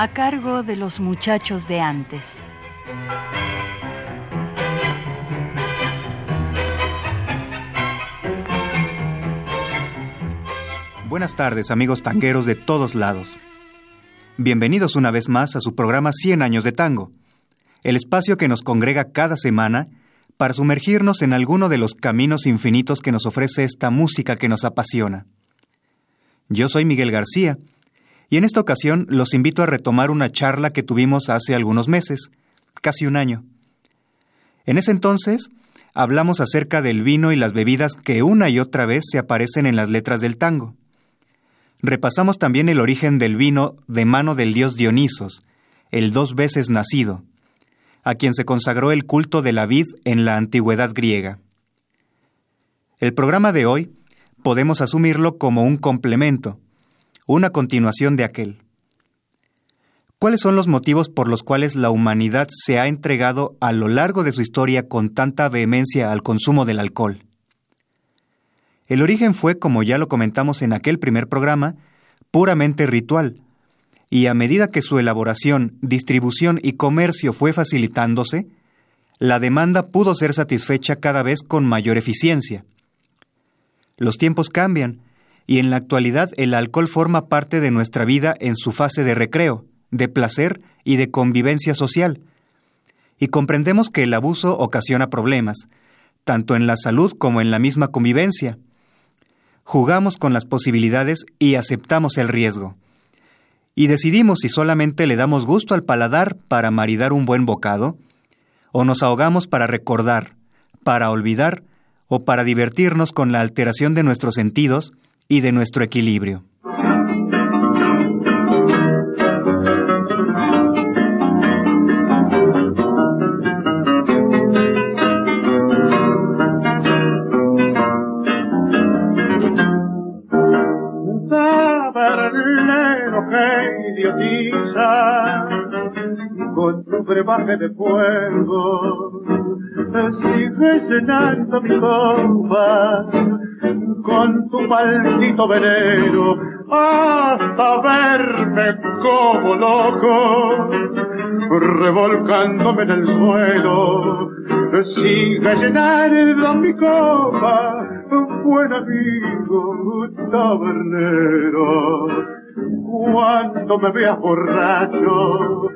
A cargo de los muchachos de antes. Buenas tardes amigos tangueros de todos lados. Bienvenidos una vez más a su programa 100 años de tango, el espacio que nos congrega cada semana para sumergirnos en alguno de los caminos infinitos que nos ofrece esta música que nos apasiona. Yo soy Miguel García, y en esta ocasión los invito a retomar una charla que tuvimos hace algunos meses, casi un año. En ese entonces hablamos acerca del vino y las bebidas que una y otra vez se aparecen en las letras del tango. Repasamos también el origen del vino de mano del dios Dionisos, el dos veces nacido, a quien se consagró el culto de la vid en la antigüedad griega. El programa de hoy podemos asumirlo como un complemento, una continuación de aquel. ¿Cuáles son los motivos por los cuales la humanidad se ha entregado a lo largo de su historia con tanta vehemencia al consumo del alcohol? El origen fue, como ya lo comentamos en aquel primer programa, puramente ritual, y a medida que su elaboración, distribución y comercio fue facilitándose, la demanda pudo ser satisfecha cada vez con mayor eficiencia. Los tiempos cambian, y en la actualidad el alcohol forma parte de nuestra vida en su fase de recreo, de placer y de convivencia social. Y comprendemos que el abuso ocasiona problemas, tanto en la salud como en la misma convivencia. Jugamos con las posibilidades y aceptamos el riesgo. Y decidimos si solamente le damos gusto al paladar para maridar un buen bocado, o nos ahogamos para recordar, para olvidar o para divertirnos con la alteración de nuestros sentidos y de nuestro equilibrio. con tu brebaje de fuego sigue llenando mi copa con tu maldito veneno hasta verme como loco, revolcándome en el suelo. Sigue llenando mi copa, buen amigo tabernero. Cuando me veas borracho,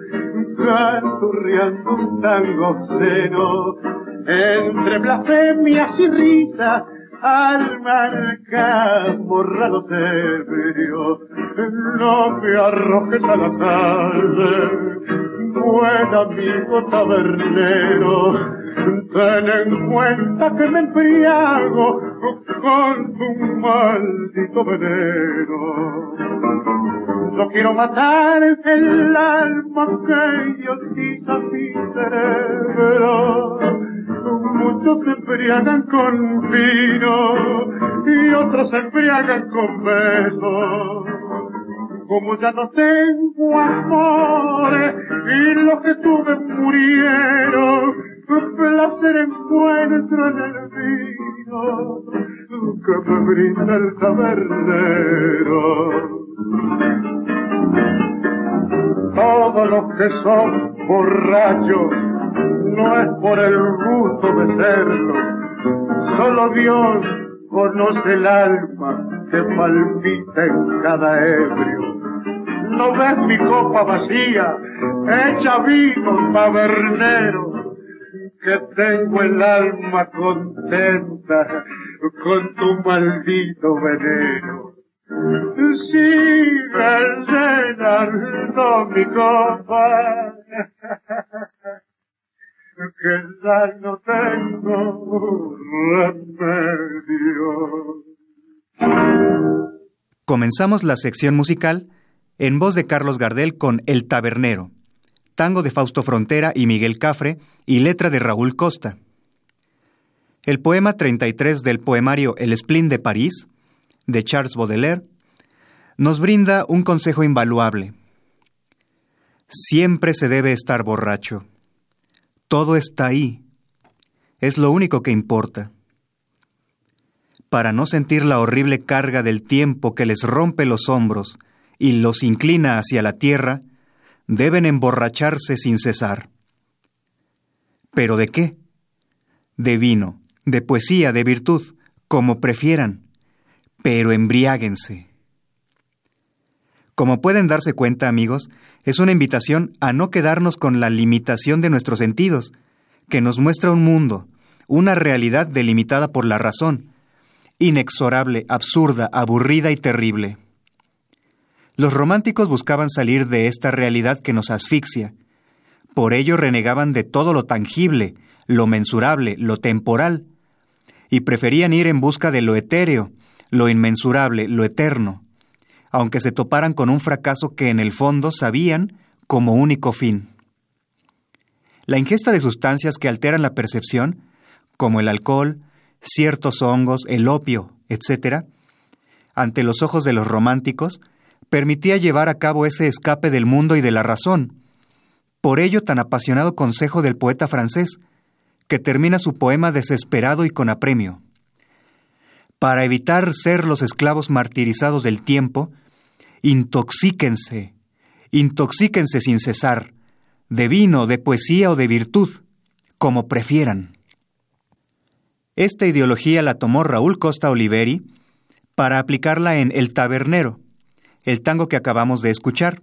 canturreando un tango cero, entre blasfemias y risas, al marcar borrado ebrio, no me arrojes a la calle, buen amigo tabernero, ten en cuenta que me embriago con tu maldito veneno. No quiero matar el alma que yo quita mi cerebro Muchos se embriagan con vino y otros se embriagan con besos. Como ya no tengo amores y los que tuve murieron, placer encuentro en el vino que me brinda el tabernero. Todos los que son borrachos no es por el gusto de serlo, solo Dios conoce el alma que palpita en cada ebrio. No ves mi copa vacía, hecha vino tabernero, que tengo el alma contenta con tu maldito veneno. Sigue llenando mi copa que ya no tengo Comenzamos la sección musical en voz de Carlos Gardel con El Tabernero, tango de Fausto Frontera y Miguel Cafre y letra de Raúl Costa. El poema 33 del poemario El Spleen de París, de Charles Baudelaire, nos brinda un consejo invaluable. Siempre se debe estar borracho. Todo está ahí. Es lo único que importa. Para no sentir la horrible carga del tiempo que les rompe los hombros y los inclina hacia la tierra, deben emborracharse sin cesar. ¿Pero de qué? De vino, de poesía, de virtud, como prefieran, pero embriáguense. Como pueden darse cuenta, amigos, es una invitación a no quedarnos con la limitación de nuestros sentidos, que nos muestra un mundo, una realidad delimitada por la razón, inexorable, absurda, aburrida y terrible. Los románticos buscaban salir de esta realidad que nos asfixia. Por ello renegaban de todo lo tangible, lo mensurable, lo temporal, y preferían ir en busca de lo etéreo, lo inmensurable, lo eterno, aunque se toparan con un fracaso que en el fondo sabían como único fin. La ingesta de sustancias que alteran la percepción, como el alcohol, ciertos hongos, el opio, etc., ante los ojos de los románticos, permitía llevar a cabo ese escape del mundo y de la razón. Por ello tan apasionado consejo del poeta francés, que termina su poema desesperado y con apremio. Para evitar ser los esclavos martirizados del tiempo, intoxíquense, intoxíquense sin cesar, de vino, de poesía o de virtud, como prefieran. Esta ideología la tomó Raúl Costa Oliveri para aplicarla en El Tabernero, el tango que acabamos de escuchar,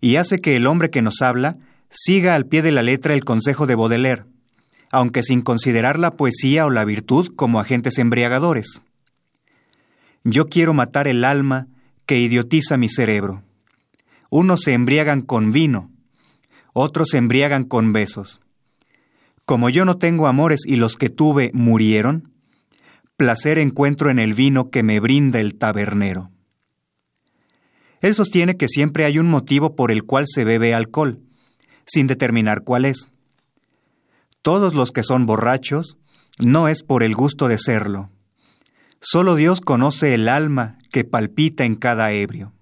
y hace que el hombre que nos habla siga al pie de la letra el consejo de Baudelaire, aunque sin considerar la poesía o la virtud como agentes embriagadores. Yo quiero matar el alma que idiotiza mi cerebro. Unos se embriagan con vino, otros se embriagan con besos. Como yo no tengo amores y los que tuve murieron, placer encuentro en el vino que me brinda el tabernero. Él sostiene que siempre hay un motivo por el cual se bebe alcohol, sin determinar cuál es. Todos los que son borrachos no es por el gusto de serlo. Solo Dios conoce el alma que palpita en cada ebrio.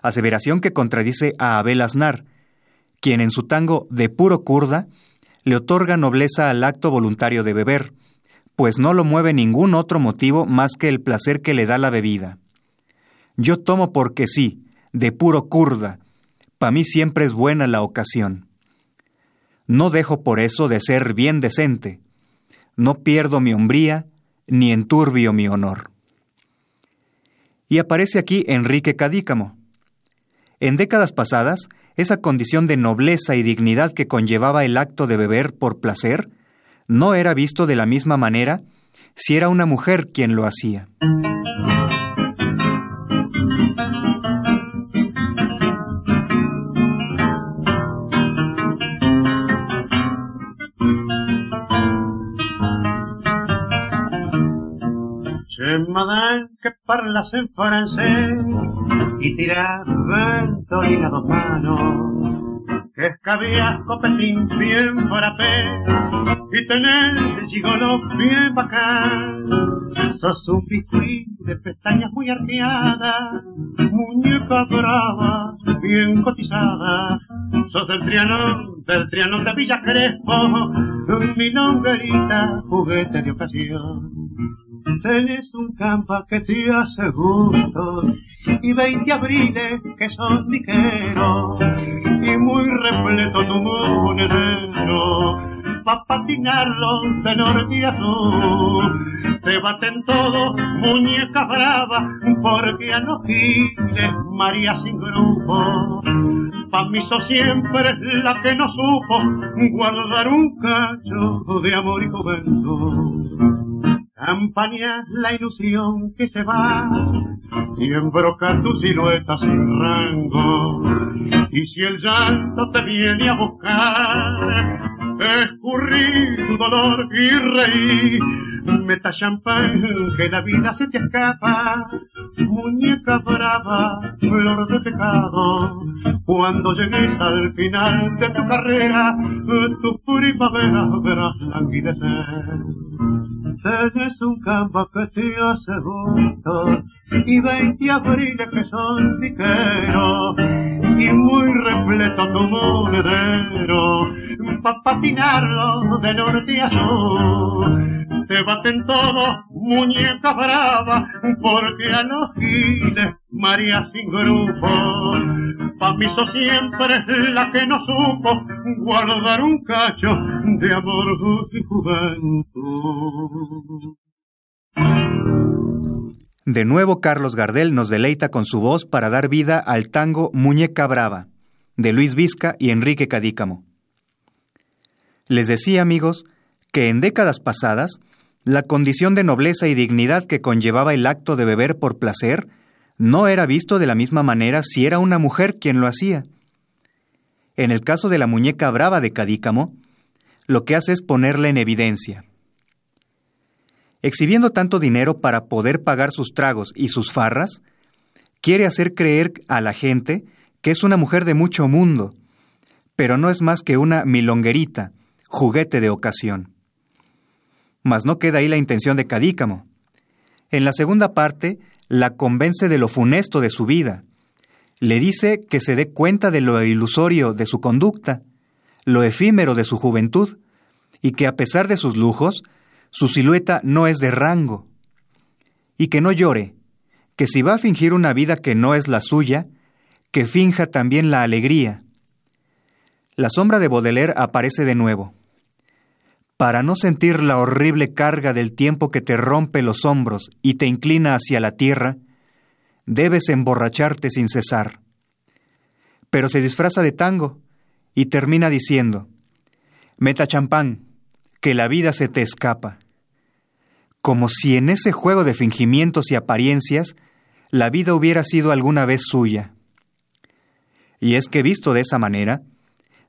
Aseveración que contradice a Abel Aznar, quien en su tango de puro curda le otorga nobleza al acto voluntario de beber, pues no lo mueve ningún otro motivo más que el placer que le da la bebida. Yo tomo porque sí, de puro curda. Pa' mí siempre es buena la ocasión. No dejo por eso de ser bien decente. No pierdo mi hombría, ni enturbio mi honor. Y aparece aquí Enrique Cadícamo. En décadas pasadas, esa condición de nobleza y dignidad que conllevaba el acto de beber por placer, no era visto de la misma manera si era una mujer quien lo hacía. Madame que parlas en francés y tiras ventolina dos manos que escabías copetín bien frappé y tenés el gigolo bien bacán. Sos un biscuit de pestañas muy arqueadas muñeca brava bien cotizada. Sos del trianón del trianón de Villa Crespo mi nombrerita juguete de ocasión Tenés un campa que te hace gusto y veinte abriles que son ligeros y muy repleto tu monedero pa' patinarlo de norte a sur. Te baten todos, muñeca brava, porque a los giles María sin grupo. Pa' mí sos siempre la que no supo guardar un cacho de amor y juventud. Campaña la ilusión que se va y embroca tu silueta sin rango. Y si el llanto te viene a buscar, escurrir tu dolor y reír meta champán, que la vida se te escapa. Muñeca brava, flor de pecado, cuando llegues al final de tu carrera, tu primavera verás languidecer. Tienes un campo que te hace gusto y veinte abriles que son piqueros y muy repleto tu monedero pa' patinarlo de norte a sur te baten todos, muñeca brava, porque a los giles María sin grupo. Pa' mí so siempre la que no supo guardar un cacho de amor y juventud. De nuevo Carlos Gardel nos deleita con su voz para dar vida al tango Muñeca Brava, de Luis Vizca y Enrique Cadícamo. Les decía, amigos, que en décadas pasadas la condición de nobleza y dignidad que conllevaba el acto de beber por placer no era visto de la misma manera si era una mujer quien lo hacía. En el caso de la muñeca brava de Cadícamo, lo que hace es ponerla en evidencia. Exhibiendo tanto dinero para poder pagar sus tragos y sus farras, quiere hacer creer a la gente que es una mujer de mucho mundo, pero no es más que una milonguerita, juguete de ocasión. Mas no queda ahí la intención de Cadícamo. En la segunda parte, la convence de lo funesto de su vida. Le dice que se dé cuenta de lo ilusorio de su conducta, lo efímero de su juventud, y que a pesar de sus lujos, su silueta no es de rango. Y que no llore, que si va a fingir una vida que no es la suya, que finja también la alegría. La sombra de Baudelaire aparece de nuevo para no sentir la horrible carga del tiempo que te rompe los hombros y te inclina hacia la tierra, debes emborracharte sin cesar. Pero se disfraza de tango y termina diciendo, Meta champán, que la vida se te escapa. Como si en ese juego de fingimientos y apariencias la vida hubiera sido alguna vez suya. Y es que visto de esa manera,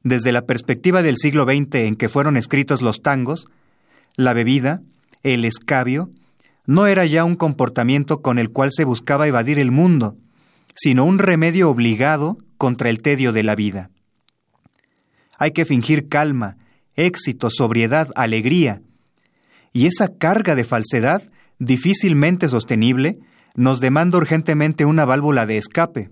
desde la perspectiva del siglo XX en que fueron escritos los tangos, la bebida, el escabio, no era ya un comportamiento con el cual se buscaba evadir el mundo, sino un remedio obligado contra el tedio de la vida. Hay que fingir calma, éxito, sobriedad, alegría, y esa carga de falsedad, difícilmente sostenible, nos demanda urgentemente una válvula de escape.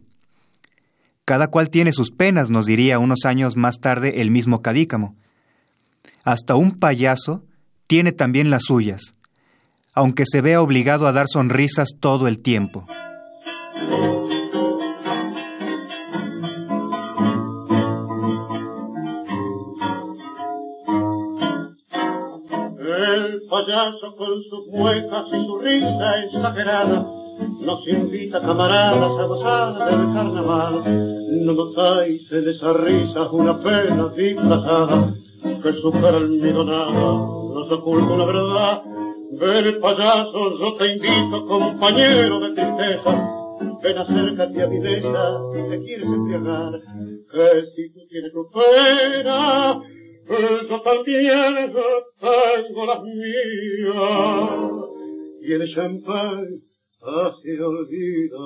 Cada cual tiene sus penas, nos diría unos años más tarde el mismo Cadícamo. Hasta un payaso tiene también las suyas, aunque se vea obligado a dar sonrisas todo el tiempo. El payaso con sus muecas y su risa exagerada nos invita camaradas a gozar del carnaval. No notáis en esa risa una pena disfrazada que supera almidonada, nos oculta la verdad. Ven payaso, yo te invito, compañero de tristeza, ven acércate a mi mesa si te quieres embriagar, que si tú tienes tu pena, yo también tengo las mías, y el champán hace olvidar.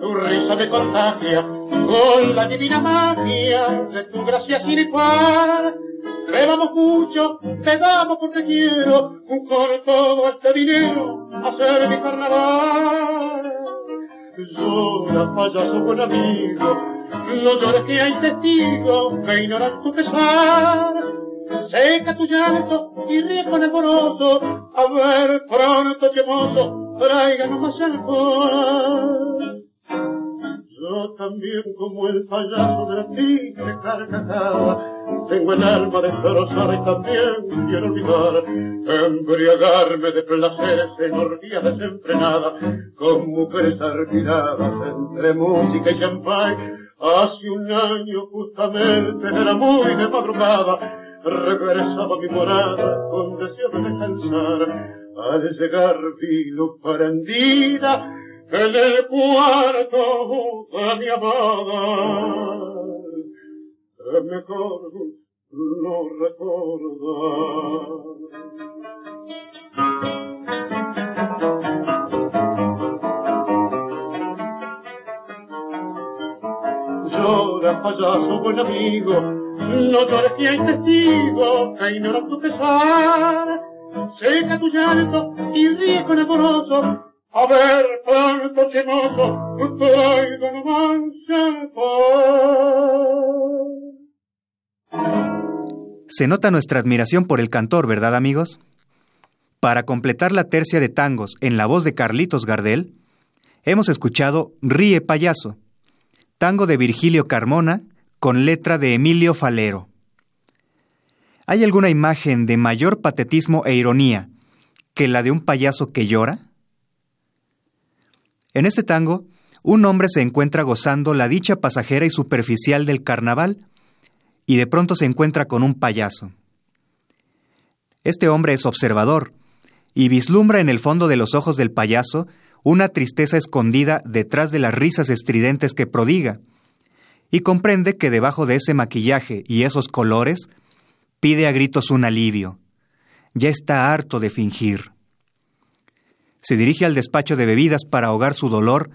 Tu risa me contagia con la divina magia de tu gracia sin par. Bebamos mucho, te damos porque quiero con todo este dinero hacer mi carnaval. Llora, payaso buen amigo, no llores que hay testigos que ignoran tu pesar. Seca tu llanto y ríe con alboroto. A ver, pronto, chemoso, tráiganos más alcohol. Yo también, como el payaso de la tigre carcajada, tengo el alma destrozada y también quiero olvidar, embriagarme de placeres en orgías desenfrenadas, con mujeres arquiradas entre música y champán, Hace un año justamente era muy de regresaba a mi morada con deseo de descansar. Al llegar vi luz prendida en el cuarto de mi amada, mejor no recordar. Se nota nuestra admiración por el cantor, ¿verdad, amigos? Para completar la tercia de tangos en la voz de Carlitos Gardel, hemos escuchado Ríe Payaso, tango de Virgilio Carmona con letra de Emilio Falero. ¿Hay alguna imagen de mayor patetismo e ironía que la de un payaso que llora? En este tango, un hombre se encuentra gozando la dicha pasajera y superficial del carnaval y de pronto se encuentra con un payaso. Este hombre es observador y vislumbra en el fondo de los ojos del payaso una tristeza escondida detrás de las risas estridentes que prodiga, y comprende que debajo de ese maquillaje y esos colores pide a gritos un alivio. Ya está harto de fingir se dirige al despacho de bebidas para ahogar su dolor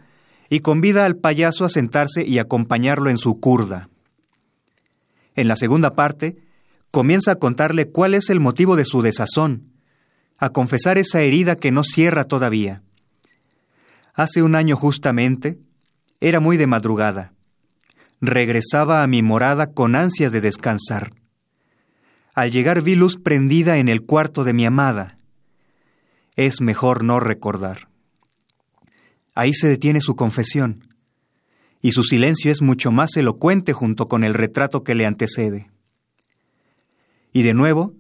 y convida al payaso a sentarse y acompañarlo en su curda. En la segunda parte, comienza a contarle cuál es el motivo de su desazón, a confesar esa herida que no cierra todavía. Hace un año justamente, era muy de madrugada. Regresaba a mi morada con ansias de descansar. Al llegar vi luz prendida en el cuarto de mi amada es mejor no recordar. Ahí se detiene su confesión, y su silencio es mucho más elocuente junto con el retrato que le antecede. Y de nuevo,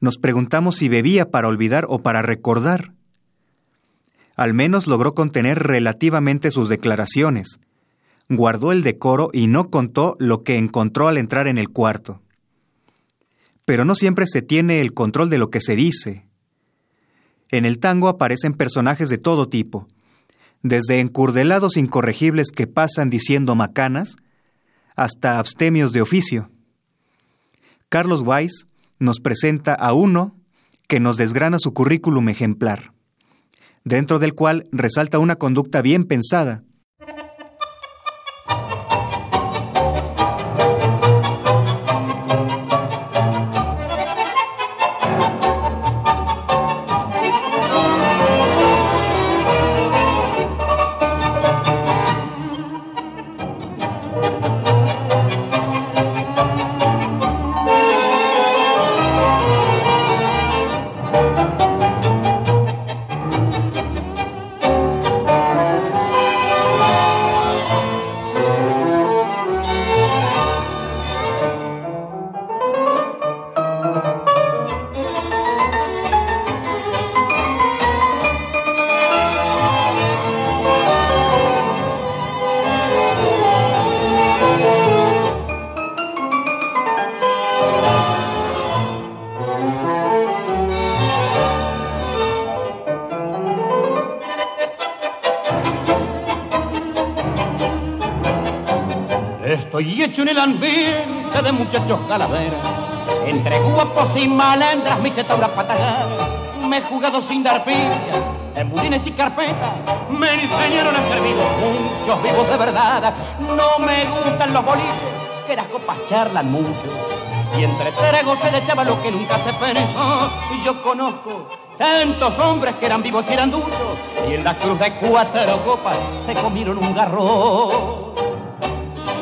nos preguntamos si bebía para olvidar o para recordar. Al menos logró contener relativamente sus declaraciones, guardó el decoro y no contó lo que encontró al entrar en el cuarto. Pero no siempre se tiene el control de lo que se dice, en el tango aparecen personajes de todo tipo, desde encurdelados incorregibles que pasan diciendo macanas, hasta abstemios de oficio. Carlos Weiss nos presenta a uno que nos desgrana su currículum ejemplar, dentro del cual resalta una conducta bien pensada, y hecho en el ambiente de muchachos calaveras. Entre guapos y malandras mi setaura patagar. Me he jugado sin dar pilla, en budines y carpetas. Me enseñaron a ser vivo, muchos vivos de verdad. No me gustan los boliches, que las copas charlan mucho. Y entre tragos se le echaba lo que nunca se pensó. Yo conozco tantos hombres que eran vivos y eran duchos. Y en la cruz de cuatro copas se comieron un garro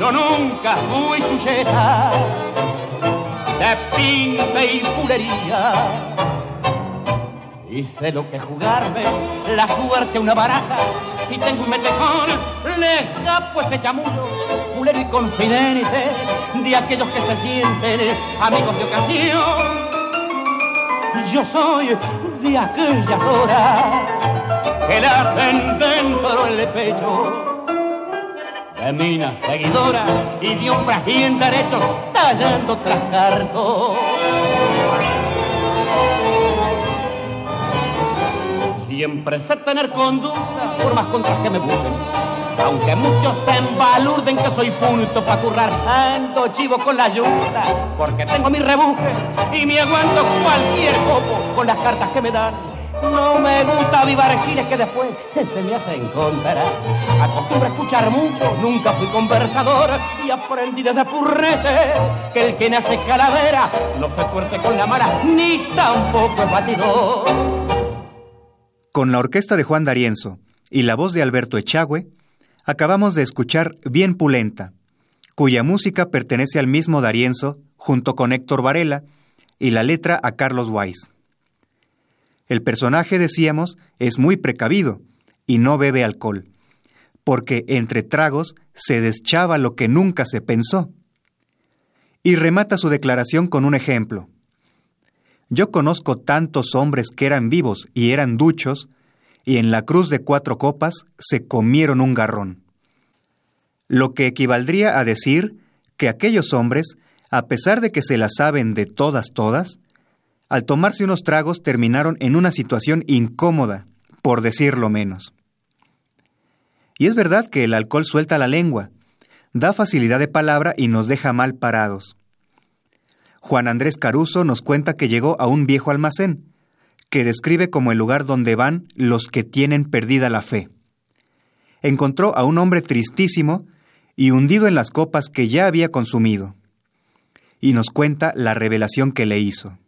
yo nunca fui sujeta de pinta y fulería. Y lo que jugarme, la suerte una baraja. Si tengo un metejón, le escapo ese chamullo, fulero y confidente de aquellos que se sienten amigos de ocasión. Yo soy de aquellas horas que la hacen dentro del pecho de mina seguidora y de un en derecho tallando tras cartón. siempre sé tener conducta, por más contras que me busquen. Aunque muchos se embalurden que soy punto para currar, ando chivo con la ayuda, porque tengo mi rebuje y me aguanto cualquier copo con las cartas que me dan. Gusta avivar giles que después se me hacen contra. Acostumbro a escuchar mucho, nunca fui conversador y aprendí desde purrete que el que nace calavera no se tuerce con la mala ni tampoco es batidor. Con la orquesta de Juan D'Arienzo y la voz de Alberto Echagüe, acabamos de escuchar Bien Pulenta, cuya música pertenece al mismo D'Arienzo junto con Héctor Varela y la letra a Carlos Weiss. El personaje, decíamos, es muy precavido y no bebe alcohol, porque entre tragos se deschaba lo que nunca se pensó. Y remata su declaración con un ejemplo. Yo conozco tantos hombres que eran vivos y eran duchos, y en la cruz de cuatro copas se comieron un garrón. Lo que equivaldría a decir que aquellos hombres, a pesar de que se la saben de todas todas, al tomarse unos tragos terminaron en una situación incómoda, por decirlo menos. Y es verdad que el alcohol suelta la lengua, da facilidad de palabra y nos deja mal parados. Juan Andrés Caruso nos cuenta que llegó a un viejo almacén, que describe como el lugar donde van los que tienen perdida la fe. Encontró a un hombre tristísimo y hundido en las copas que ya había consumido, y nos cuenta la revelación que le hizo.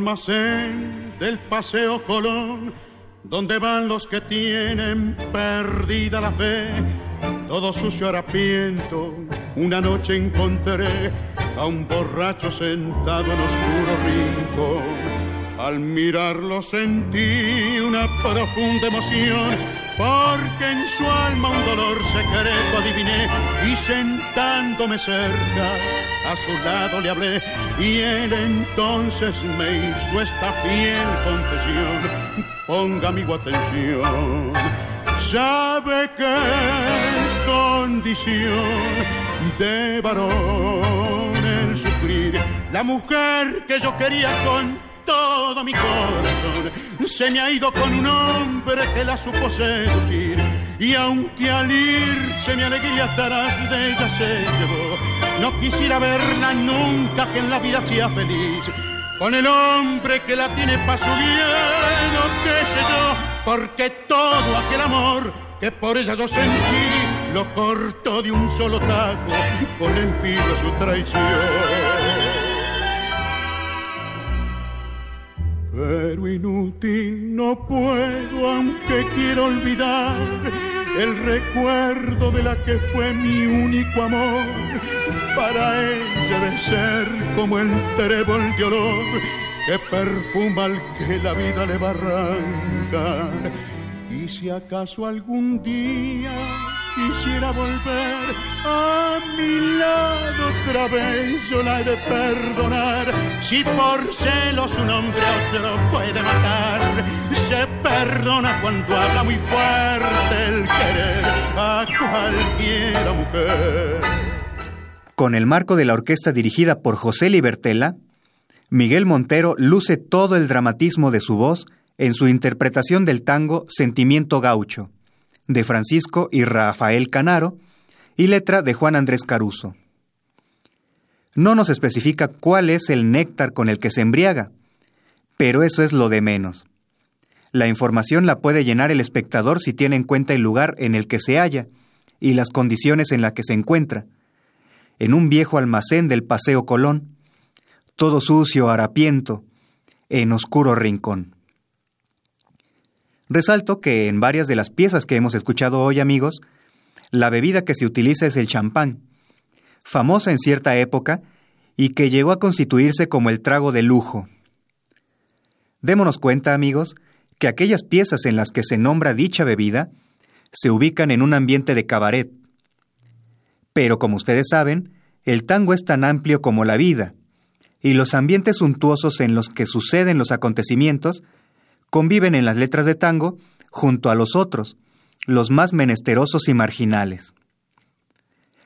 Almacén del Paseo Colón, donde van los que tienen perdida la fe. Todo sucio harapiento, una noche encontré a un borracho sentado en oscuro rincón. Al mirarlo sentí una profunda emoción, porque en su alma un dolor secreto adiviné y sentándome cerca a su lado le hablé y él entonces me hizo esta fiel confesión. Ponga amigo atención, sabe que es condición de varón el sufrir. La mujer que yo quería con todo mi corazón se me ha ido con un hombre que la supo seducir. Y aunque al irse mi alegría atrás de ella se llevó, no quisiera verla nunca que en la vida sea feliz. Con el hombre que la tiene pa' su bien, o qué sé yo, porque todo aquel amor que por ella yo sentí, lo cortó de un solo taco con el filo su traición. Pero inútil no puedo, aunque quiero olvidar el recuerdo de la que fue mi único amor. Para ella debe ser como el trébol de olor que perfuma al que la vida le va a arrancar. Y si acaso algún día quisiera volver a mi lado otra vez, yo la he de perdonar. Si por celos un hombre a otro puede matar, se perdona cuando habla muy fuerte el querer a cualquiera mujer. Con el marco de la orquesta dirigida por José Libertela, Miguel Montero luce todo el dramatismo de su voz en su interpretación del tango Sentimiento Gaucho de Francisco y Rafael Canaro, y letra de Juan Andrés Caruso. No nos especifica cuál es el néctar con el que se embriaga, pero eso es lo de menos. La información la puede llenar el espectador si tiene en cuenta el lugar en el que se halla y las condiciones en las que se encuentra. En un viejo almacén del Paseo Colón, todo sucio, harapiento, en oscuro rincón. Resalto que en varias de las piezas que hemos escuchado hoy, amigos, la bebida que se utiliza es el champán, famosa en cierta época y que llegó a constituirse como el trago de lujo. Démonos cuenta, amigos, que aquellas piezas en las que se nombra dicha bebida se ubican en un ambiente de cabaret. Pero como ustedes saben, el tango es tan amplio como la vida, y los ambientes suntuosos en los que suceden los acontecimientos conviven en las letras de tango junto a los otros, los más menesterosos y marginales.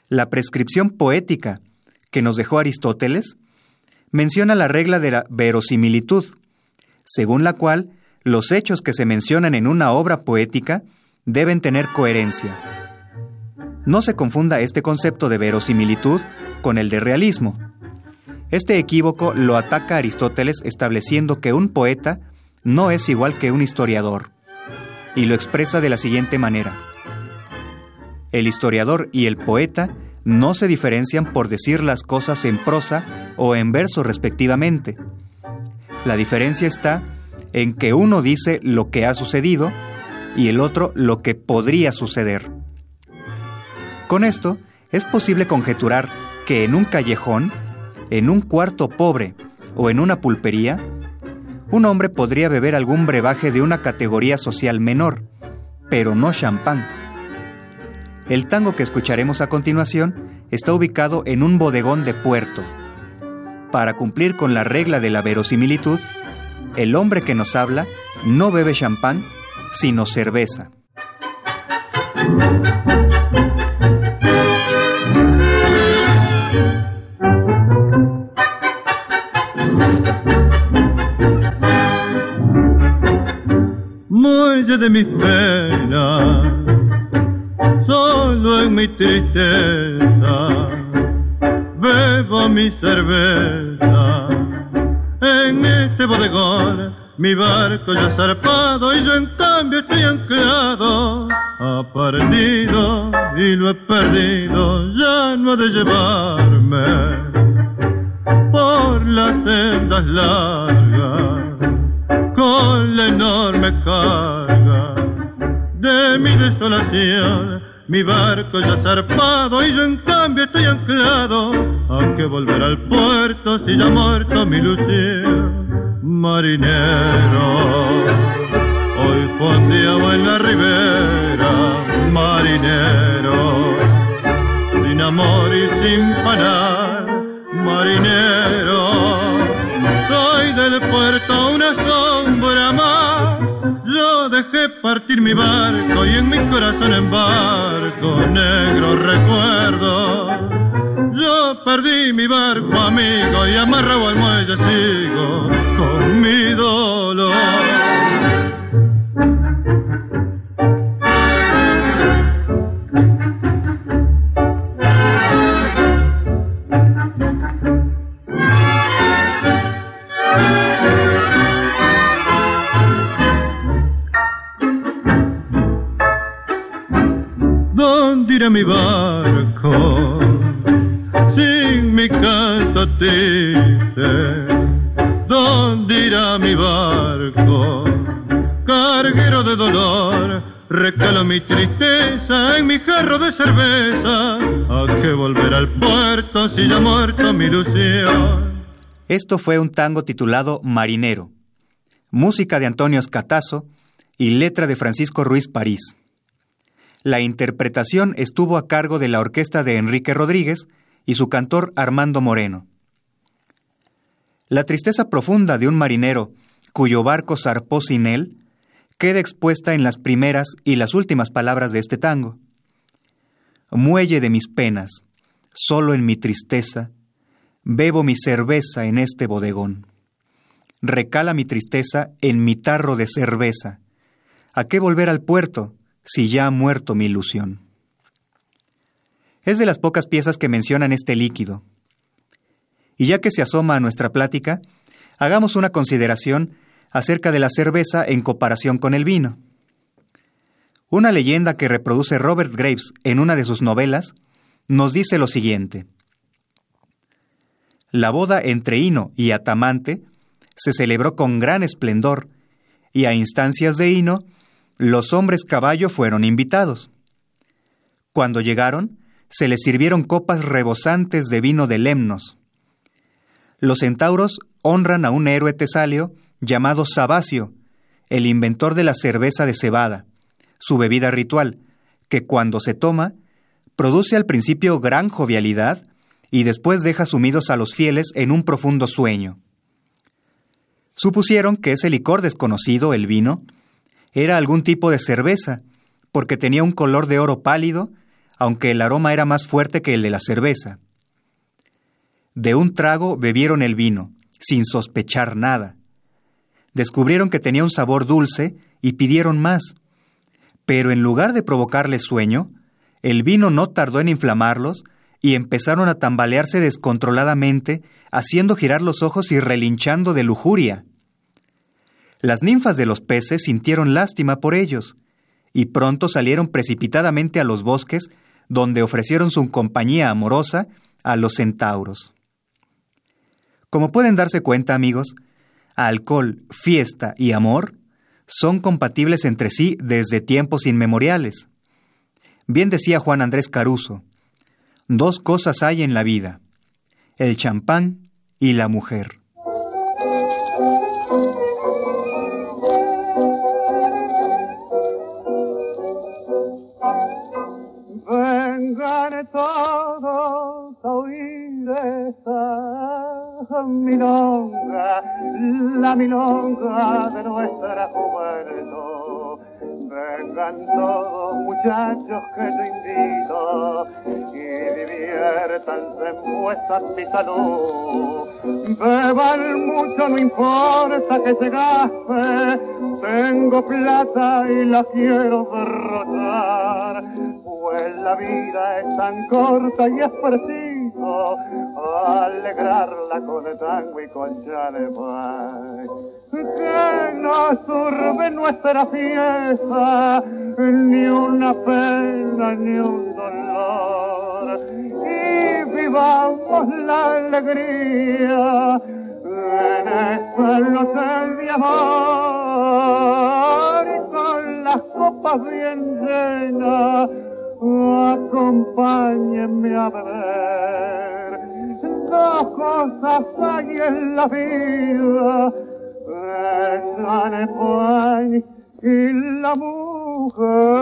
La prescripción poética que nos dejó Aristóteles menciona la regla de la verosimilitud, según la cual los hechos que se mencionan en una obra poética deben tener coherencia. No se confunda este concepto de verosimilitud con el de realismo. Este equívoco lo ataca Aristóteles estableciendo que un poeta no es igual que un historiador, y lo expresa de la siguiente manera. El historiador y el poeta no se diferencian por decir las cosas en prosa o en verso respectivamente. La diferencia está en que uno dice lo que ha sucedido y el otro lo que podría suceder. Con esto, es posible conjeturar que en un callejón, en un cuarto pobre o en una pulpería, un hombre podría beber algún brebaje de una categoría social menor, pero no champán. El tango que escucharemos a continuación está ubicado en un bodegón de puerto. Para cumplir con la regla de la verosimilitud, el hombre que nos habla no bebe champán, sino cerveza. Muelle de mis penas, solo en mi tristeza, bebo mi cerveza en este bodegón mi barco ya zarpado y yo en cambio estoy anclado. Ha perdido y lo he perdido, ya no ha de llevarme por las sendas largas con la enorme carga de mi desolación. Mi barco ya zarpado y yo en cambio estoy anclado. ¿A que volver al puerto si ya muerto mi ilusión? marinero. Hoy fondeaba en la ribera, marinero, sin amor y sin parar, marinero. Del puerto una sombra más, yo dejé partir mi barco y en mi corazón embarco negro recuerdo. Yo perdí mi barco amigo y amarrado al muelle sigo mi dolor. ¿Dónde irá mi barco sin mi canto triste? ¿Dónde irá mi barco? Carguero de dolor, recalo mi tristeza en mi jarro de cerveza. ¿A qué volver al puerto si ya muerto mi ilusión? Esto fue un tango titulado Marinero, música de Antonio Escatazo y letra de Francisco Ruiz París. La interpretación estuvo a cargo de la orquesta de Enrique Rodríguez y su cantor Armando Moreno. La tristeza profunda de un marinero cuyo barco zarpó sin él queda expuesta en las primeras y las últimas palabras de este tango. Muelle de mis penas, solo en mi tristeza, bebo mi cerveza en este bodegón. Recala mi tristeza en mi tarro de cerveza. ¿A qué volver al puerto si ya ha muerto mi ilusión? Es de las pocas piezas que mencionan este líquido, y ya que se asoma a nuestra plática, hagamos una consideración acerca de la cerveza en comparación con el vino. Una leyenda que reproduce Robert Graves en una de sus novelas nos dice lo siguiente. La boda entre Hino y Atamante se celebró con gran esplendor, y a instancias de Hino, los hombres caballo fueron invitados. Cuando llegaron, se les sirvieron copas rebosantes de vino de Lemnos. Los centauros honran a un héroe tesalio llamado Sabacio, el inventor de la cerveza de cebada, su bebida ritual, que cuando se toma, produce al principio gran jovialidad y después deja sumidos a los fieles en un profundo sueño. Supusieron que ese licor desconocido, el vino, era algún tipo de cerveza, porque tenía un color de oro pálido, aunque el aroma era más fuerte que el de la cerveza. De un trago bebieron el vino, sin sospechar nada. Descubrieron que tenía un sabor dulce y pidieron más. Pero en lugar de provocarles sueño, el vino no tardó en inflamarlos y empezaron a tambalearse descontroladamente, haciendo girar los ojos y relinchando de lujuria. Las ninfas de los peces sintieron lástima por ellos, y pronto salieron precipitadamente a los bosques, donde ofrecieron su compañía amorosa a los centauros. Como pueden darse cuenta, amigos, alcohol, fiesta y amor son compatibles entre sí desde tiempos inmemoriales. Bien decía Juan Andrés Caruso, dos cosas hay en la vida, el champán y la mujer. Milonga, la milonga de nuestra juventud. Vengan todos muchachos que yo invito y diviértanse en vuestra mi salud. Beban mucho, no importa que se gaste, tengo plata y la quiero derrotar. Pues la vida es tan corta y es preciso alegrarla con tango y con chalepay. Que no surbe nuestra fiesta ni una pena ni un dolor. Y vivamos la alegría en esta noche de amor con las copas bien llenas acompáñenme a beber. Dos cosas hay en la vida, el champagne y la mujer.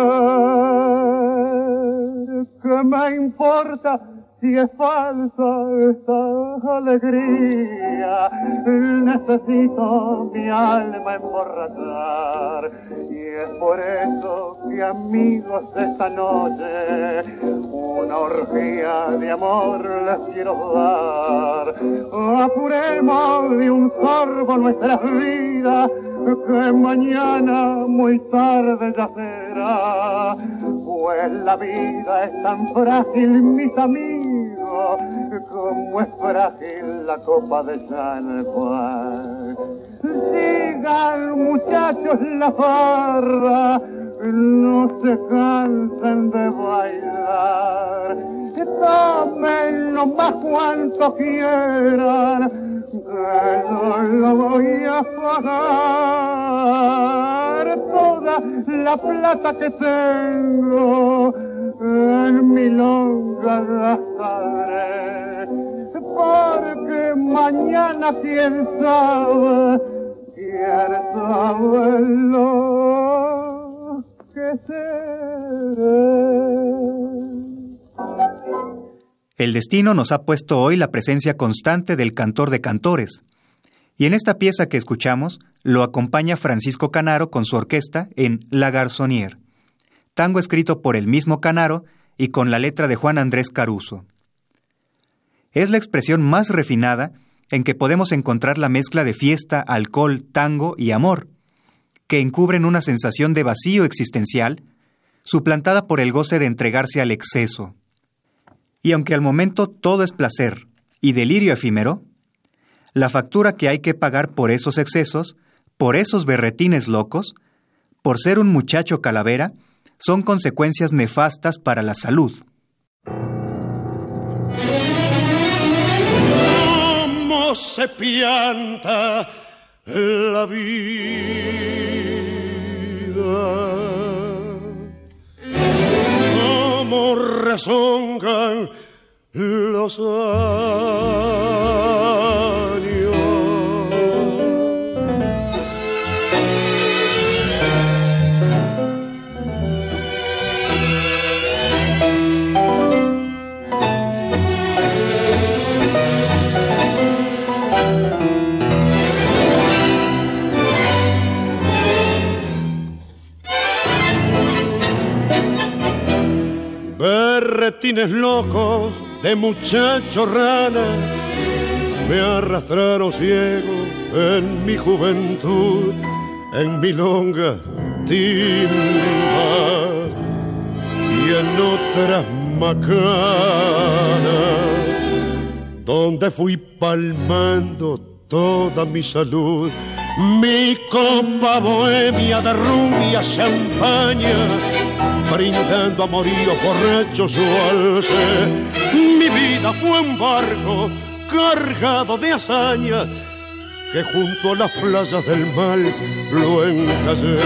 ¿Qué me importa? Si es falsa esta alegría, necesito mi alma emborrachar. Y es por eso que amigos esta noche una orgía de amor les quiero dar. Apuremos de un sorbo nuestras vidas, que mañana muy tarde ya será. Pues la vida es tan frágil, mis amigos como es frágil la copa de San Juan. Sigan muchachos la farra, no se cansen de bailar. Tomen lo más cuanto quieran, que no lo voy a pagar. Toda la plata que tengo en porque mañana que seré. El destino nos ha puesto hoy la presencia constante del cantor de cantores. Y en esta pieza que escuchamos, lo acompaña Francisco Canaro con su orquesta en La Garçonnière tango escrito por el mismo Canaro y con la letra de Juan Andrés Caruso. Es la expresión más refinada en que podemos encontrar la mezcla de fiesta, alcohol, tango y amor, que encubren una sensación de vacío existencial, suplantada por el goce de entregarse al exceso. Y aunque al momento todo es placer y delirio efímero, la factura que hay que pagar por esos excesos, por esos berretines locos, por ser un muchacho calavera, son consecuencias nefastas para la salud. ¿Cómo se pianta la vida? ¿Cómo rezongan los años? Berretines locos de muchacho rana me arrastraron ciego en mi juventud, en milongas timbas y en otras macanas, donde fui palmando toda mi salud. Mi copa bohemia de rubia champaña brindando amoríos borrachos su alce. Mi vida fue un barco cargado de hazaña que junto a las playas del mal lo encallé.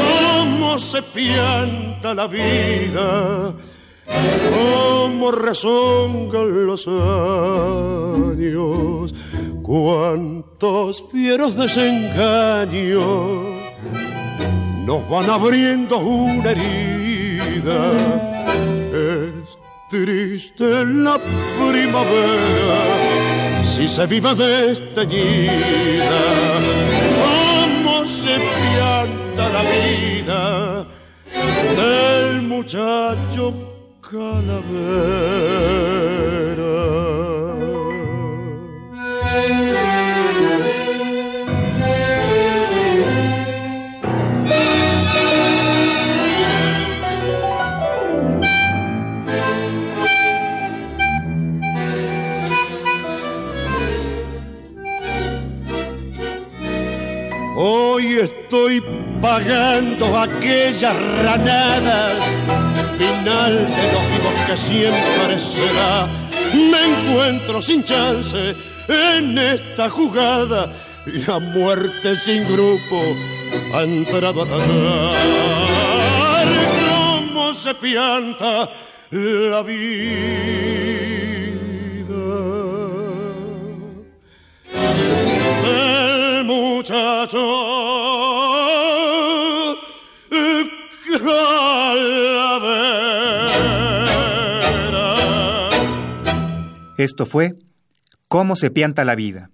Cómo se pianta la vida, cómo rezongan los años, cuántos fieros desengaños nos van abriendo una herida. Es triste la primavera si se vive desteñida. Cómo se pianta la vida del muchacho calavera. Estoy pagando aquella ranada, final de los vivos que siempre será. Me encuentro sin chance en esta jugada, la muerte sin grupo ha entrado a. ¿Cómo se pianta la vida? muchacho Esto fue Cómo se pianta la vida,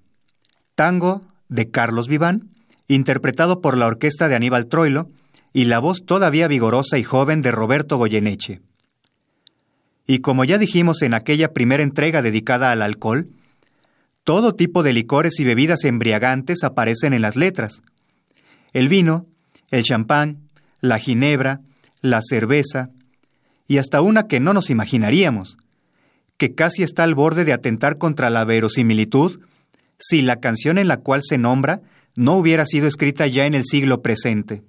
tango de Carlos Viván, interpretado por la orquesta de Aníbal Troilo y la voz todavía vigorosa y joven de Roberto Goyeneche. Y como ya dijimos en aquella primera entrega dedicada al alcohol, todo tipo de licores y bebidas embriagantes aparecen en las letras. El vino, el champán, la ginebra, la cerveza, y hasta una que no nos imaginaríamos, que casi está al borde de atentar contra la verosimilitud si la canción en la cual se nombra no hubiera sido escrita ya en el siglo presente.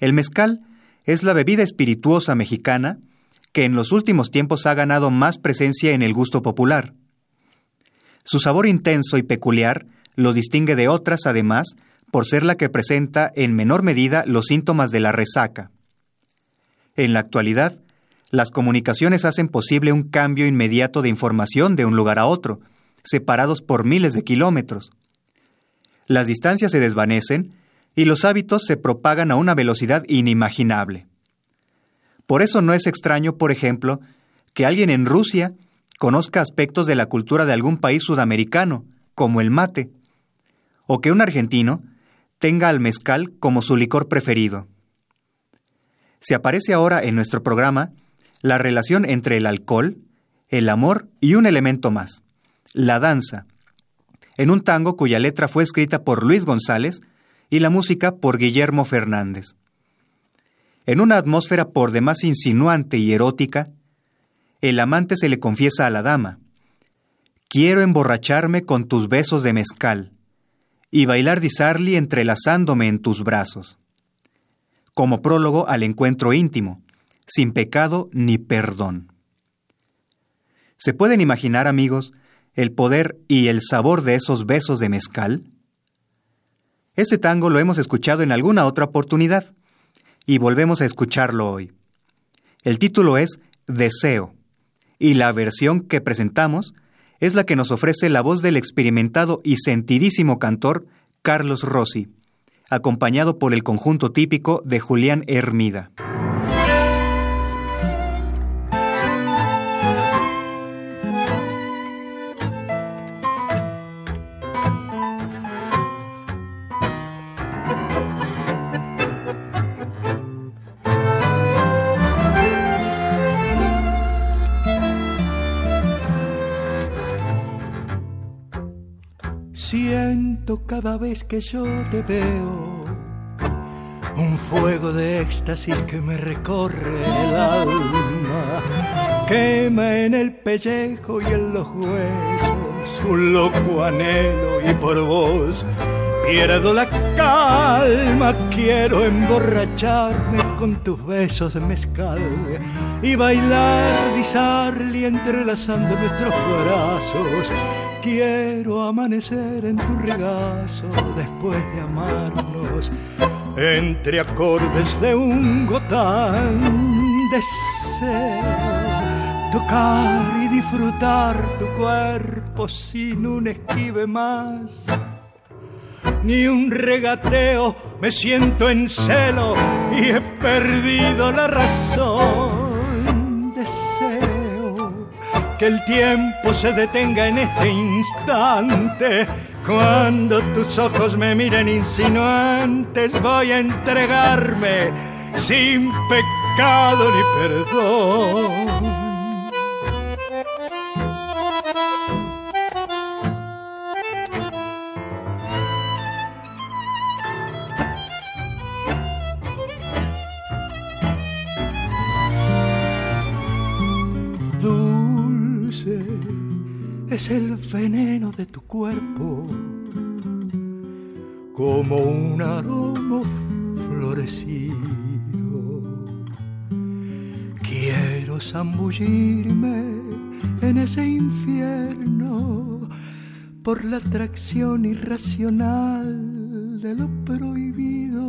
El mezcal es la bebida espirituosa mexicana que en los últimos tiempos ha ganado más presencia en el gusto popular. Su sabor intenso y peculiar lo distingue de otras, además, por ser la que presenta en menor medida los síntomas de la resaca. En la actualidad, las comunicaciones hacen posible un cambio inmediato de información de un lugar a otro, separados por miles de kilómetros. Las distancias se desvanecen y los hábitos se propagan a una velocidad inimaginable. Por eso no es extraño, por ejemplo, que alguien en Rusia conozca aspectos de la cultura de algún país sudamericano, como el mate, o que un argentino tenga al mezcal como su licor preferido. Se aparece ahora en nuestro programa la relación entre el alcohol, el amor y un elemento más, la danza, en un tango cuya letra fue escrita por Luis González y la música por Guillermo Fernández. En una atmósfera por demás insinuante y erótica, el amante se le confiesa a la dama, Quiero emborracharme con tus besos de mezcal y bailar disarli entrelazándome en tus brazos. Como prólogo al encuentro íntimo, sin pecado ni perdón. ¿Se pueden imaginar, amigos, el poder y el sabor de esos besos de mezcal? Este tango lo hemos escuchado en alguna otra oportunidad y volvemos a escucharlo hoy. El título es Deseo, y la versión que presentamos es la que nos ofrece la voz del experimentado y sentidísimo cantor Carlos Rossi, acompañado por el conjunto típico de Julián Hermida. Que yo te veo. Un fuego de éxtasis que me recorre el alma, quema en el pellejo y en los huesos, un loco anhelo y por vos pierdo la calma, quiero emborracharme con tus besos de mezcal y bailar, disarli entrelazando nuestros brazos quiero amanecer en tu regazo después de amarnos entre acordes de un gotán deseo tocar y disfrutar tu cuerpo sin un esquive más. Ni un regateo me siento en celo y he perdido la razón que el tiempo se detenga en este instante. Cuando tus ojos me miren insinuantes, voy a entregarme sin pecado ni perdón. Es el veneno de tu cuerpo, como un aroma florecido. Quiero zambullirme en ese infierno por la atracción irracional de lo prohibido.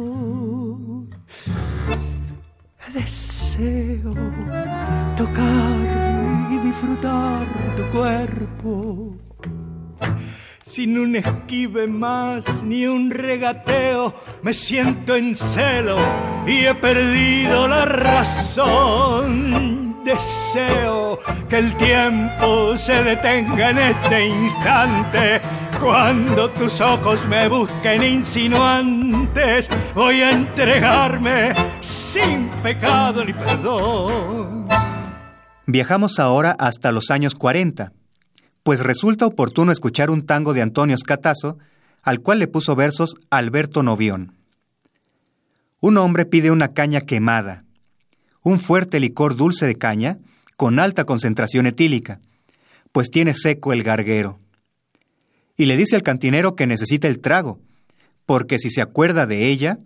Deseo tocar y disfrutar cuerpo. Sin un esquive más ni un regateo, me siento en celo y he perdido la razón. Deseo que el tiempo se detenga en este instante. Cuando tus ojos me busquen insinuantes, voy a entregarme sin pecado ni perdón. Viajamos ahora hasta los años 40, pues resulta oportuno escuchar un tango de Antonio Scatazo, al cual le puso versos Alberto Novión. Un hombre pide una caña quemada, un fuerte licor dulce de caña con alta concentración etílica, pues tiene seco el garguero. Y le dice al cantinero que necesita el trago, porque si se acuerda de ella,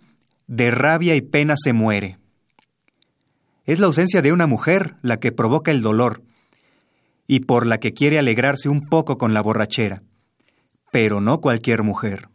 de rabia y pena se muere. Es la ausencia de una mujer la que provoca el dolor y por la que quiere alegrarse un poco con la borrachera, pero no cualquier mujer.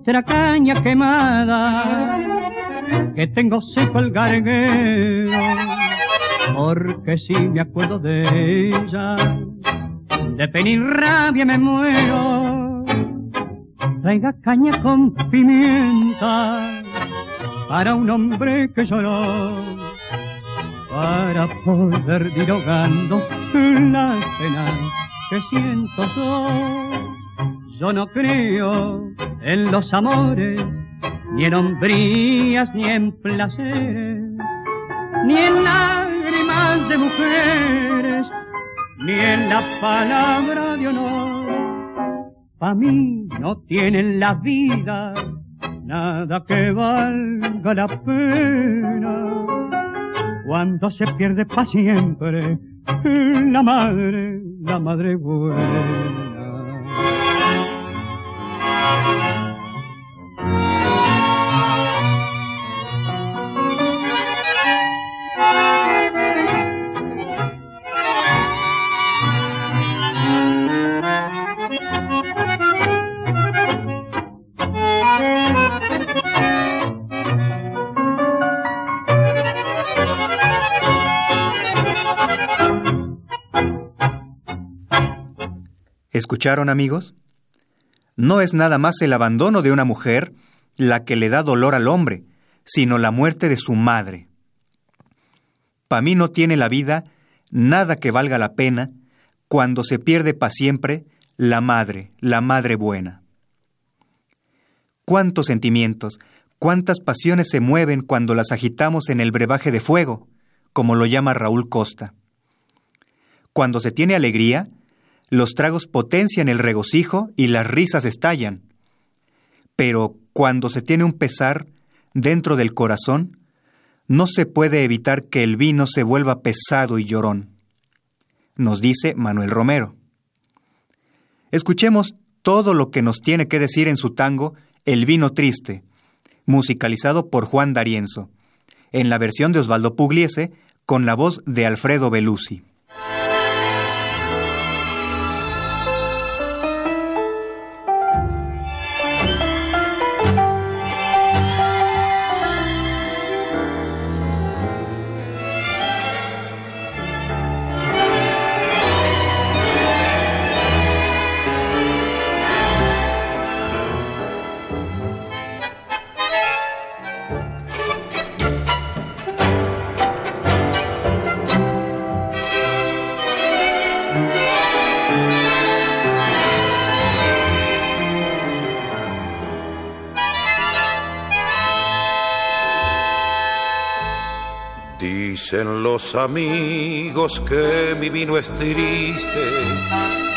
Otra caña quemada, que tengo seco el garguero, porque si me acuerdo de ella, de pena rabia me muero. Traiga caña con pimienta para un hombre que lloró para poder dilogando las penas que siento yo. Yo no creo en los amores, ni en hombrías, ni en placeres, ni en lágrimas de mujeres, ni en la palabra de honor. Pa' mí no tienen la vida nada que valga la pena. Cuando se pierde para siempre la madre, la madre buena. ¿Escucharon amigos? No es nada más el abandono de una mujer la que le da dolor al hombre, sino la muerte de su madre. Para mí no tiene la vida nada que valga la pena cuando se pierde para siempre la madre, la madre buena. Cuántos sentimientos, cuántas pasiones se mueven cuando las agitamos en el brebaje de fuego, como lo llama Raúl Costa. Cuando se tiene alegría, los tragos potencian el regocijo y las risas estallan. Pero cuando se tiene un pesar dentro del corazón, no se puede evitar que el vino se vuelva pesado y llorón. Nos dice Manuel Romero. Escuchemos todo lo que nos tiene que decir en su tango El vino triste, musicalizado por Juan D'Arienzo, en la versión de Osvaldo Pugliese con la voz de Alfredo Belusi. Los amigos que mi vino es triste,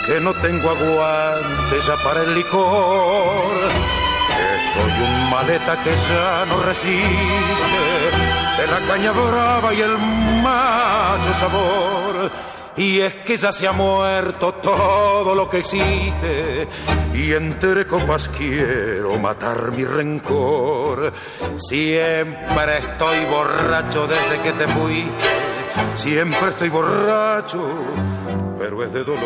que no tengo aguante ya para el licor, que soy un maleta que ya no resiste de la caña brava y el macho sabor y es que ya se ha muerto todo lo que existe y entre copas quiero matar mi rencor. Siempre estoy borracho desde que te fuiste, siempre estoy borracho, pero es de dolor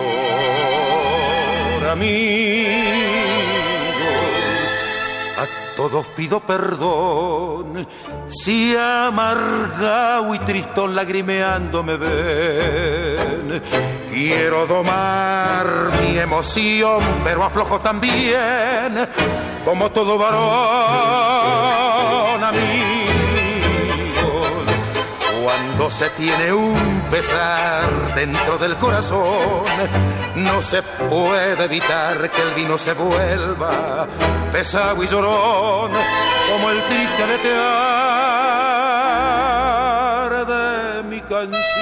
a mí todos pido perdón. Si amargado y tristón lagrimeando me ven, quiero domar mi emoción, pero aflojo también, como todo varón a mí cuando se tiene un pesar dentro del corazón, no se puede evitar que el vino se vuelva pesado y llorón, como el triste aletear de mi canción.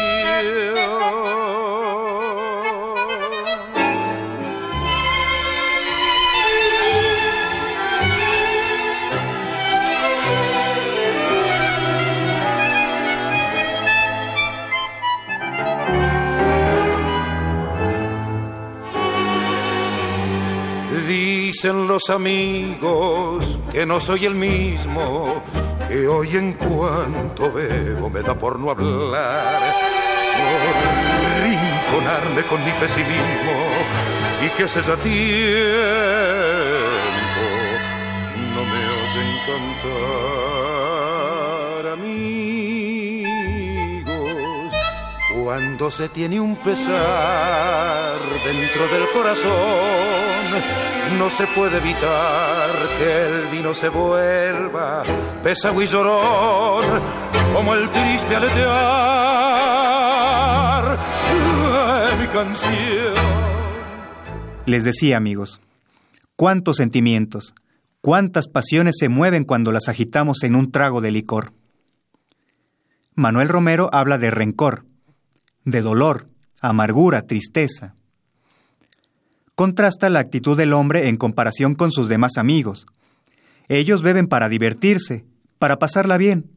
Dicen los amigos que no soy el mismo, que hoy en cuanto bebo me da por no hablar, por rinconarme con mi pesimismo y que se ya Cuando se tiene un pesar dentro del corazón, no se puede evitar que el vino se vuelva pesado y llorón, como el triste aletear de mi canción. Les decía, amigos, cuántos sentimientos, cuántas pasiones se mueven cuando las agitamos en un trago de licor. Manuel Romero habla de rencor, de dolor, amargura, tristeza. Contrasta la actitud del hombre en comparación con sus demás amigos. Ellos beben para divertirse, para pasarla bien.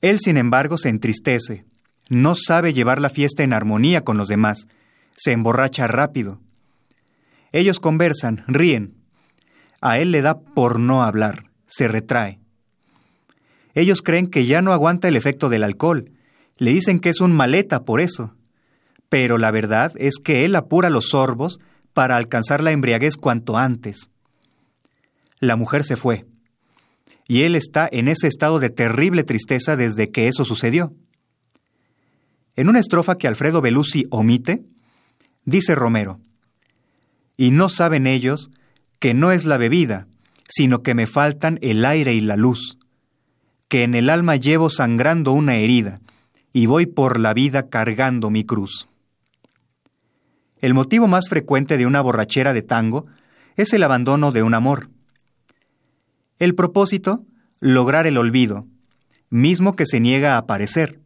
Él, sin embargo, se entristece, no sabe llevar la fiesta en armonía con los demás, se emborracha rápido. Ellos conversan, ríen. A él le da por no hablar, se retrae. Ellos creen que ya no aguanta el efecto del alcohol. Le dicen que es un maleta por eso. Pero la verdad es que él apura los sorbos para alcanzar la embriaguez cuanto antes. La mujer se fue. Y él está en ese estado de terrible tristeza desde que eso sucedió. En una estrofa que Alfredo Belusi omite, dice Romero, y no saben ellos que no es la bebida, sino que me faltan el aire y la luz, que en el alma llevo sangrando una herida, y voy por la vida cargando mi cruz. El motivo más frecuente de una borrachera de tango es el abandono de un amor. El propósito, lograr el olvido, mismo que se niega a aparecer.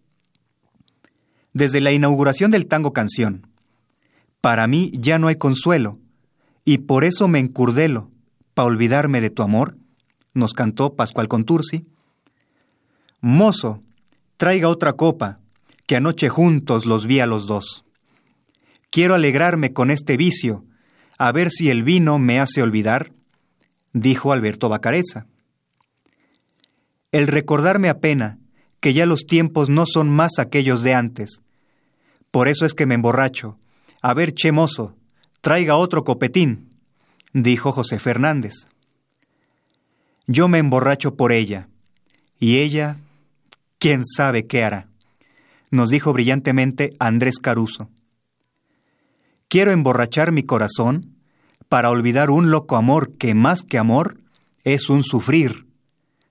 Desde la inauguración del tango canción, para mí ya no hay consuelo, y por eso me encurdelo, pa' olvidarme de tu amor, nos cantó Pascual Contursi. Mozo, traiga otra copa, que anoche juntos los vi a los dos. Quiero alegrarme con este vicio, a ver si el vino me hace olvidar, dijo Alberto Bacareza. El recordarme apena que ya los tiempos no son más aquellos de antes. Por eso es que me emborracho. A ver, che mozo, Traiga otro copetín, dijo José Fernández. Yo me emborracho por ella, y ella, quién sabe qué hará, nos dijo brillantemente Andrés Caruso. Quiero emborrachar mi corazón para olvidar un loco amor que más que amor es un sufrir.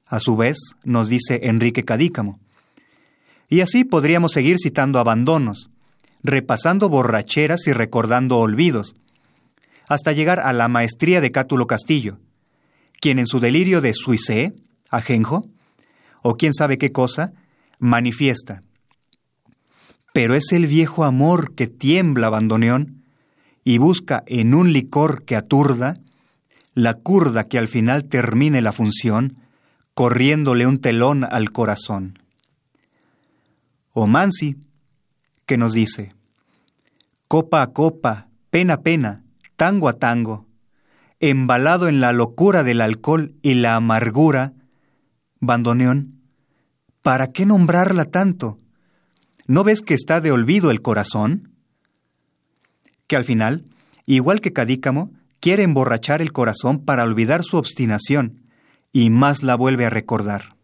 A su vez, nos dice Enrique Cadícamo. Y así podríamos seguir citando abandonos, repasando borracheras y recordando olvidos, hasta llegar a la maestría de Cátulo Castillo, quien en su delirio de suicé, ajenjo, o quién sabe qué cosa, manifiesta. Pero es el viejo amor que tiembla bandoneón y busca en un licor que aturda la curda que al final termine la función, corriéndole un telón al corazón. O Mansi, que nos dice, copa a copa, pena a pena, tango a tango, embalado en la locura del alcohol y la amargura, bandoneón, ¿para qué nombrarla tanto? ¿No ves que está de olvido el corazón? Que al final, igual que Cadícamo, quiere emborrachar el corazón para olvidar su obstinación, y más la vuelve a recordar.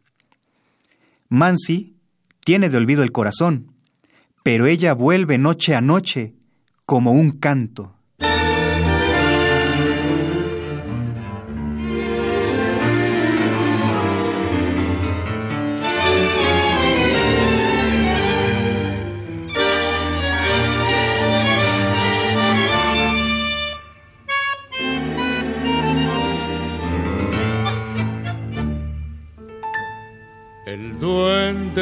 Mansi tiene de olvido el corazón, pero ella vuelve noche a noche como un canto.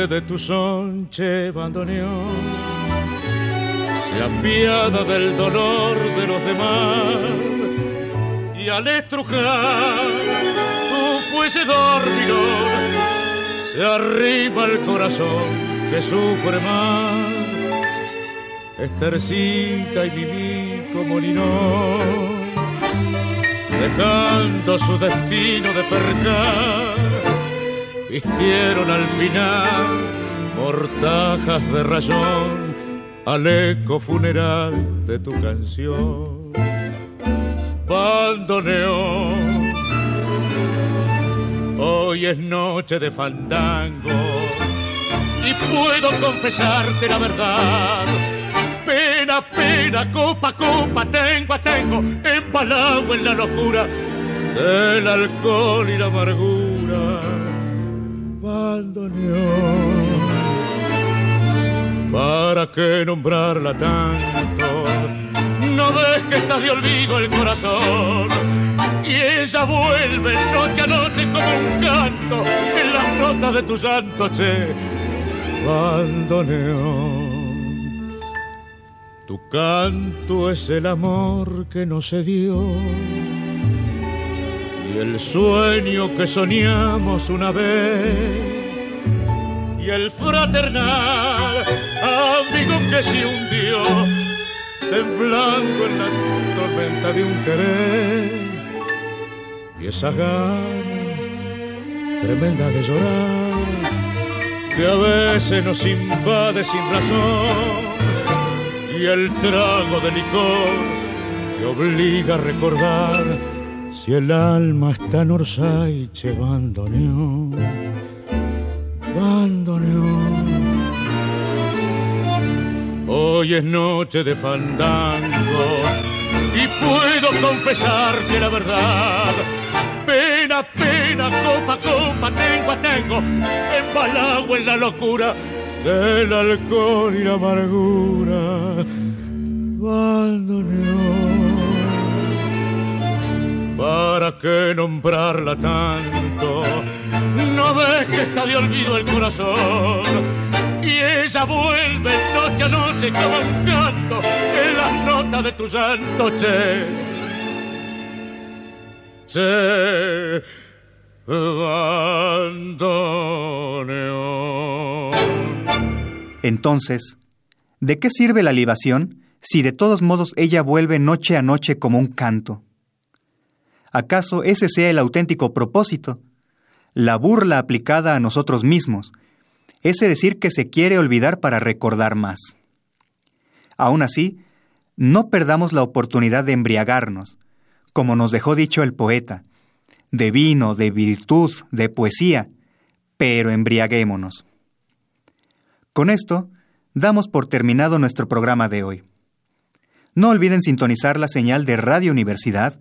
De tu sonche bandoneón se apiada del dolor de los demás y al estrujar tu fuese dormidor se arriba el corazón que sufre más. Estercita y viví como dejando su destino de percar vistieron al final mortajas de rayón al eco funeral de tu canción. Bandoneón, hoy es noche de fandango, y puedo confesarte la verdad. Pena, pena, copa, copa, tengo, tengo, empalado en la locura del alcohol y la amargura. Bandoneón, ¿para qué nombrarla tanto? No está de olvido el corazón y ella vuelve noche a noche como un canto en las notas de tu santo che bandoneón. Tu canto es el amor que no se dio el sueño que soñamos una vez. Y el fraternal amigo que se hundió temblando en la tormenta de un querer. Y esa ganas tremenda de llorar que a veces nos invade sin razón. Y el trago de licor que obliga a recordar si el alma está en Orsaiche bandoneón bandoneón. Hoy es noche de fandango y puedo confesarte la verdad. Pena, pena, copa, copa, tengo, tengo, embalado en la locura del alcohol y la amargura. Bandoneón, ¿para qué nombrarla tanto? No ves que está de olvido el corazón y ella vuelve noche a noche canto en las notas de tu santo che se Entonces, ¿de qué sirve la libación si de todos modos ella vuelve noche a noche como un canto? ¿Acaso ese sea el auténtico propósito? La burla aplicada a nosotros mismos, ese decir que se quiere olvidar para recordar más. Aún así, no perdamos la oportunidad de embriagarnos, como nos dejó dicho el poeta, de vino, de virtud, de poesía, pero embriaguémonos. Con esto, damos por terminado nuestro programa de hoy. No olviden sintonizar la señal de Radio Universidad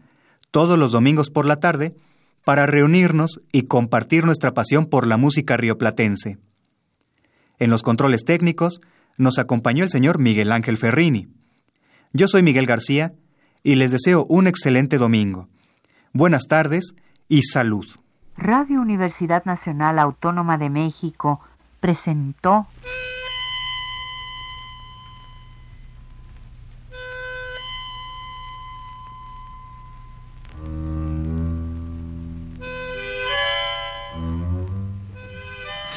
todos los domingos por la tarde para reunirnos y compartir nuestra pasión por la música rioplatense. En los controles técnicos nos acompañó el señor Miguel Ángel Ferrini. Yo soy Miguel García y les deseo un excelente domingo. Buenas tardes y salud. Radio Universidad Nacional Autónoma de México presentó